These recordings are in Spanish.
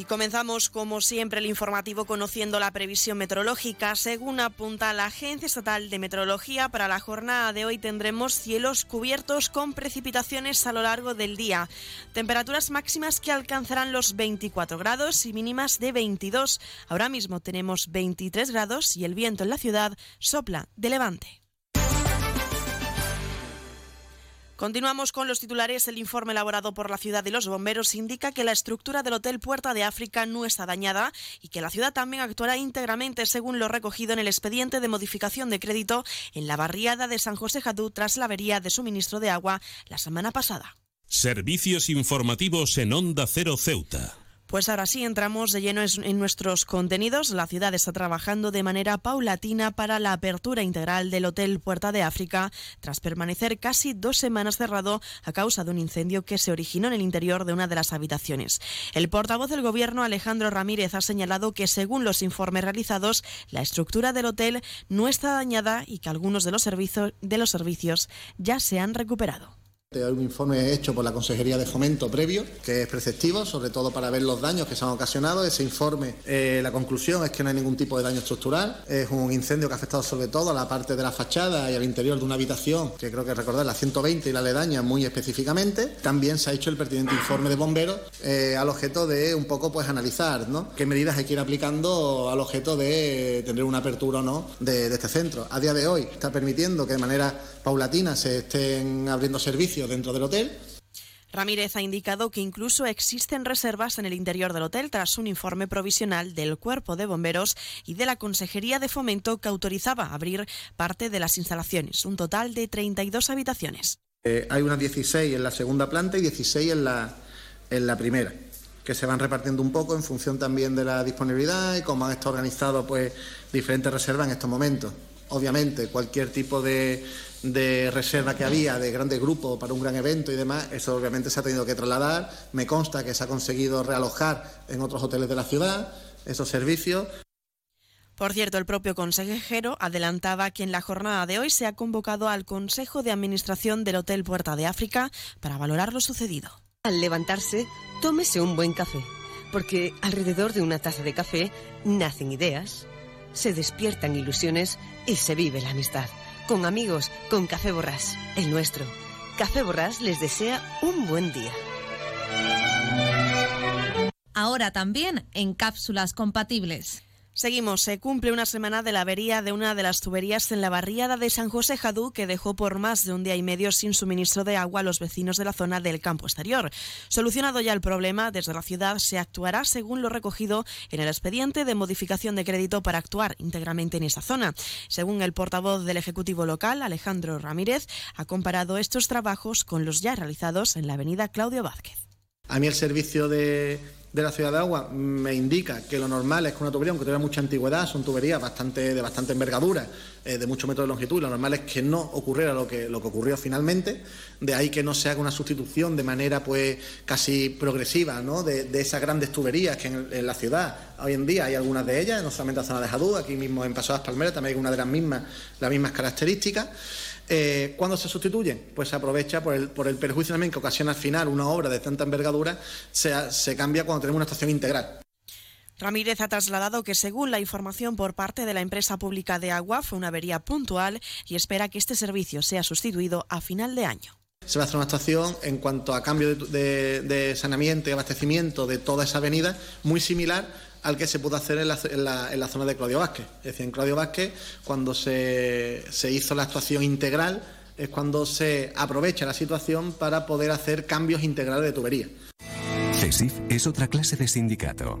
Y comenzamos, como siempre, el informativo conociendo la previsión meteorológica. Según apunta la Agencia Estatal de Meteorología, para la jornada de hoy tendremos cielos cubiertos con precipitaciones a lo largo del día. Temperaturas máximas que alcanzarán los 24 grados y mínimas de 22. Ahora mismo tenemos 23 grados y el viento en la ciudad sopla de levante. Continuamos con los titulares. El informe elaborado por la ciudad y los bomberos indica que la estructura del Hotel Puerta de África no está dañada y que la ciudad también actuará íntegramente según lo recogido en el expediente de modificación de crédito en la barriada de San José Jadú tras la avería de suministro de agua la semana pasada. Servicios informativos en Onda Cero Ceuta. Pues ahora sí entramos de lleno en nuestros contenidos. La ciudad está trabajando de manera paulatina para la apertura integral del Hotel Puerta de África, tras permanecer casi dos semanas cerrado a causa de un incendio que se originó en el interior de una de las habitaciones. El portavoz del Gobierno, Alejandro Ramírez, ha señalado que, según los informes realizados, la estructura del hotel no está dañada y que algunos de los, servicios, de los servicios ya se han recuperado. Hay un informe hecho por la Consejería de Fomento previo, que es preceptivo, sobre todo para ver los daños que se han ocasionado. Ese informe, eh, la conclusión es que no hay ningún tipo de daño estructural. Es un incendio que ha afectado sobre todo a la parte de la fachada y al interior de una habitación, que creo que recordar la 120 y la aledaña muy específicamente. También se ha hecho el pertinente informe de bomberos eh, al objeto de un poco pues analizar ¿no? qué medidas hay que ir aplicando al objeto de tener una apertura o no de, de este centro. A día de hoy está permitiendo que de manera paulatina se estén abriendo servicios dentro del hotel. Ramírez ha indicado que incluso existen reservas en el interior del hotel tras un informe provisional del Cuerpo de Bomberos y de la Consejería de Fomento que autorizaba abrir parte de las instalaciones, un total de 32 habitaciones. Eh, hay unas 16 en la segunda planta y 16 en la, en la primera que se van repartiendo un poco en función también de la disponibilidad y cómo han estado organizados pues diferentes reservas en estos momentos. Obviamente, cualquier tipo de, de reserva que había de grandes grupos para un gran evento y demás, eso obviamente se ha tenido que trasladar. Me consta que se ha conseguido realojar en otros hoteles de la ciudad esos servicios. Por cierto, el propio consejero adelantaba que en la jornada de hoy se ha convocado al Consejo de Administración del Hotel Puerta de África para valorar lo sucedido. Al levantarse, tómese un buen café, porque alrededor de una taza de café nacen ideas, se despiertan ilusiones y se vive la amistad con amigos, con Café Borrás, el nuestro. Café Borrás les desea un buen día. Ahora también en cápsulas compatibles. Seguimos. Se cumple una semana de la avería de una de las tuberías en la barriada de San José Jadú que dejó por más de un día y medio sin suministro de agua a los vecinos de la zona del campo exterior. Solucionado ya el problema, desde la ciudad se actuará según lo recogido en el expediente de modificación de crédito para actuar íntegramente en esa zona. Según el portavoz del Ejecutivo local, Alejandro Ramírez, ha comparado estos trabajos con los ya realizados en la avenida Claudio Vázquez. A mí el servicio de de la ciudad de agua me indica que lo normal es que una tubería, aunque tenga mucha antigüedad, son tuberías bastante, de bastante envergadura, eh, de muchos metros de longitud, lo normal es que no ocurriera lo que, lo que ocurrió finalmente, de ahí que no se haga una sustitución de manera pues casi progresiva ¿no? de, esas grandes tuberías que en, la ciudad hoy en día hay algunas de ellas, no solamente en la zona de Jadú, aquí mismo en las Palmeras también hay una de las mismas, las mismas características. Eh, ¿Cuándo se sustituyen? Pues se aprovecha por el, por el perjuicio también que ocasiona al final una obra de tanta envergadura, se, se cambia cuando tenemos una estación integral. Ramírez ha trasladado que, según la información por parte de la empresa pública de agua, fue una avería puntual y espera que este servicio sea sustituido a final de año. Se va a hacer una estación en cuanto a cambio de, de saneamiento y abastecimiento de toda esa avenida, muy similar al que se pudo hacer en la, zona de Claudio Vázquez. Es decir, en Claudio Vázquez, cuando se, se hizo la actuación integral, es cuando se aprovecha la situación para poder hacer cambios integrales de tubería. CESIF es otra clase de sindicato.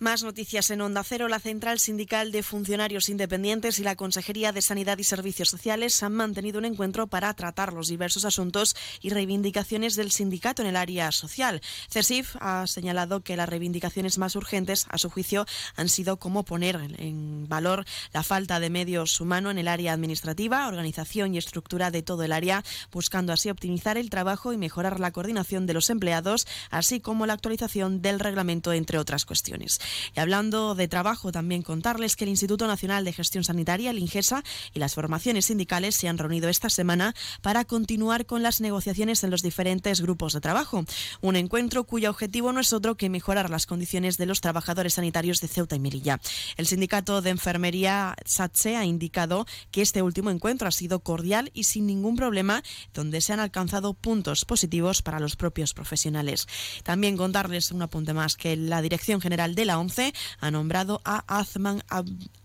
Más noticias en Onda Cero. La Central Sindical de Funcionarios Independientes y la Consejería de Sanidad y Servicios Sociales han mantenido un encuentro para tratar los diversos asuntos y reivindicaciones del sindicato en el área social. CESIF ha señalado que las reivindicaciones más urgentes, a su juicio, han sido cómo poner en valor la falta de medios humanos en el área administrativa, organización y estructura de todo el área, buscando así optimizar el trabajo y mejorar la coordinación de los empleados, así como la actualización del reglamento, entre otras cuestiones. Y hablando de trabajo, también contarles que el Instituto Nacional de Gestión Sanitaria, el INGESA, y las formaciones sindicales se han reunido esta semana para continuar con las negociaciones en los diferentes grupos de trabajo. Un encuentro cuyo objetivo no es otro que mejorar las condiciones de los trabajadores sanitarios de Ceuta y Melilla. El sindicato de enfermería SATSE ha indicado que este último encuentro ha sido cordial y sin ningún problema, donde se han alcanzado puntos positivos para los propios profesionales. También contarles un apunte más que la Dirección General de la ha nombrado a Azman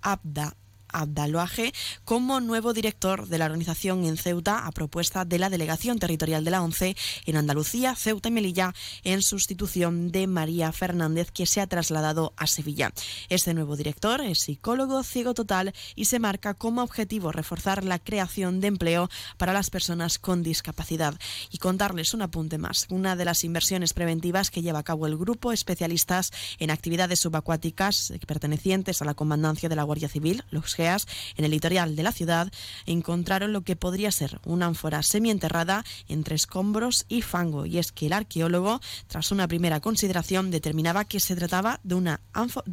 Abda Abdaloaje como nuevo director de la organización en Ceuta a propuesta de la Delegación Territorial de la ONCE en Andalucía, Ceuta y Melilla, en sustitución de María Fernández, que se ha trasladado a Sevilla. Este nuevo director es psicólogo ciego total y se marca como objetivo reforzar la creación de empleo para las personas con discapacidad. Y contarles un apunte más. Una de las inversiones preventivas que lleva a cabo el grupo especialistas en actividades subacuáticas pertenecientes a la Comandancia de la Guardia Civil, los en el litoral de la ciudad, encontraron lo que podría ser una ánfora semienterrada entre escombros y fango. Y es que el arqueólogo, tras una primera consideración, determinaba que se trataba de, una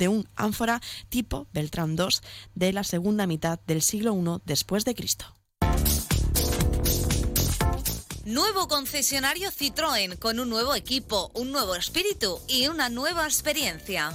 un ánfora tipo Beltrán II de la segunda mitad del siglo I después de Cristo. Nuevo concesionario Citroën con un nuevo equipo, un nuevo espíritu y una nueva experiencia.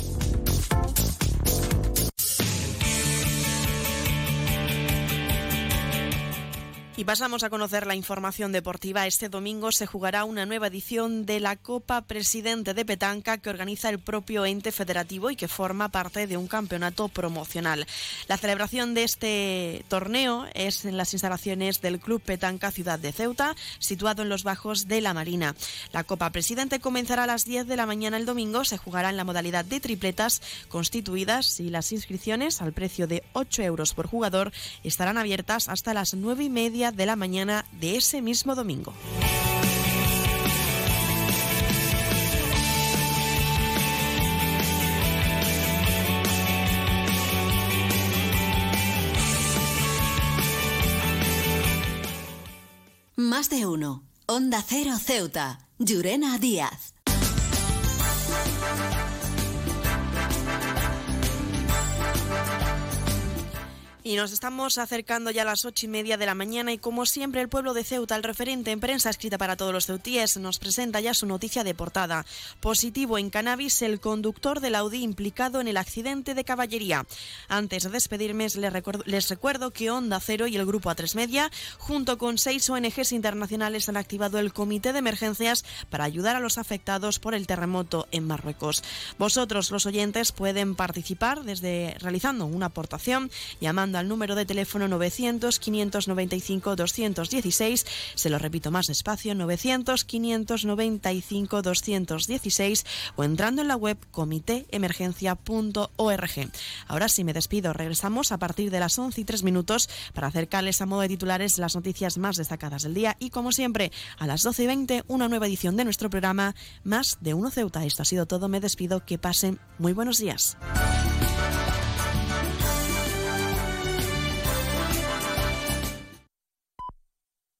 Y pasamos a conocer la información deportiva. Este domingo se jugará una nueva edición de la Copa Presidente de Petanca que organiza el propio ente federativo y que forma parte de un campeonato promocional. La celebración de este torneo es en las instalaciones del Club Petanca Ciudad de Ceuta, situado en los bajos de la Marina. La Copa Presidente comenzará a las 10 de la mañana el domingo. Se jugará en la modalidad de tripletas constituidas y las inscripciones al precio de 8 euros por jugador estarán abiertas hasta las 9 y media de la mañana de ese mismo domingo. Más de uno. Onda Cero Ceuta. Llurena Díaz. Y nos estamos acercando ya a las ocho y media de la mañana y como siempre el pueblo de Ceuta, el referente en prensa escrita para todos los ceutíes, nos presenta ya su noticia de portada. Positivo en cannabis el conductor del Audi implicado en el accidente de caballería. Antes de despedirme les recuerdo, les recuerdo que Onda Cero y el Grupo A3 Media, junto con seis ONGs internacionales, han activado el Comité de Emergencias para ayudar a los afectados por el terremoto en Marruecos. Vosotros, los oyentes, pueden participar desde realizando una aportación al número de teléfono 900-595-216. Se lo repito más despacio, 900-595-216 o entrando en la web comitéemergencia.org. Ahora sí me despido. Regresamos a partir de las 11 y 3 minutos para acercarles a modo de titulares las noticias más destacadas del día y como siempre a las 12 y 20 una nueva edición de nuestro programa Más de Uno Ceuta. Esto ha sido todo. Me despido. Que pasen muy buenos días.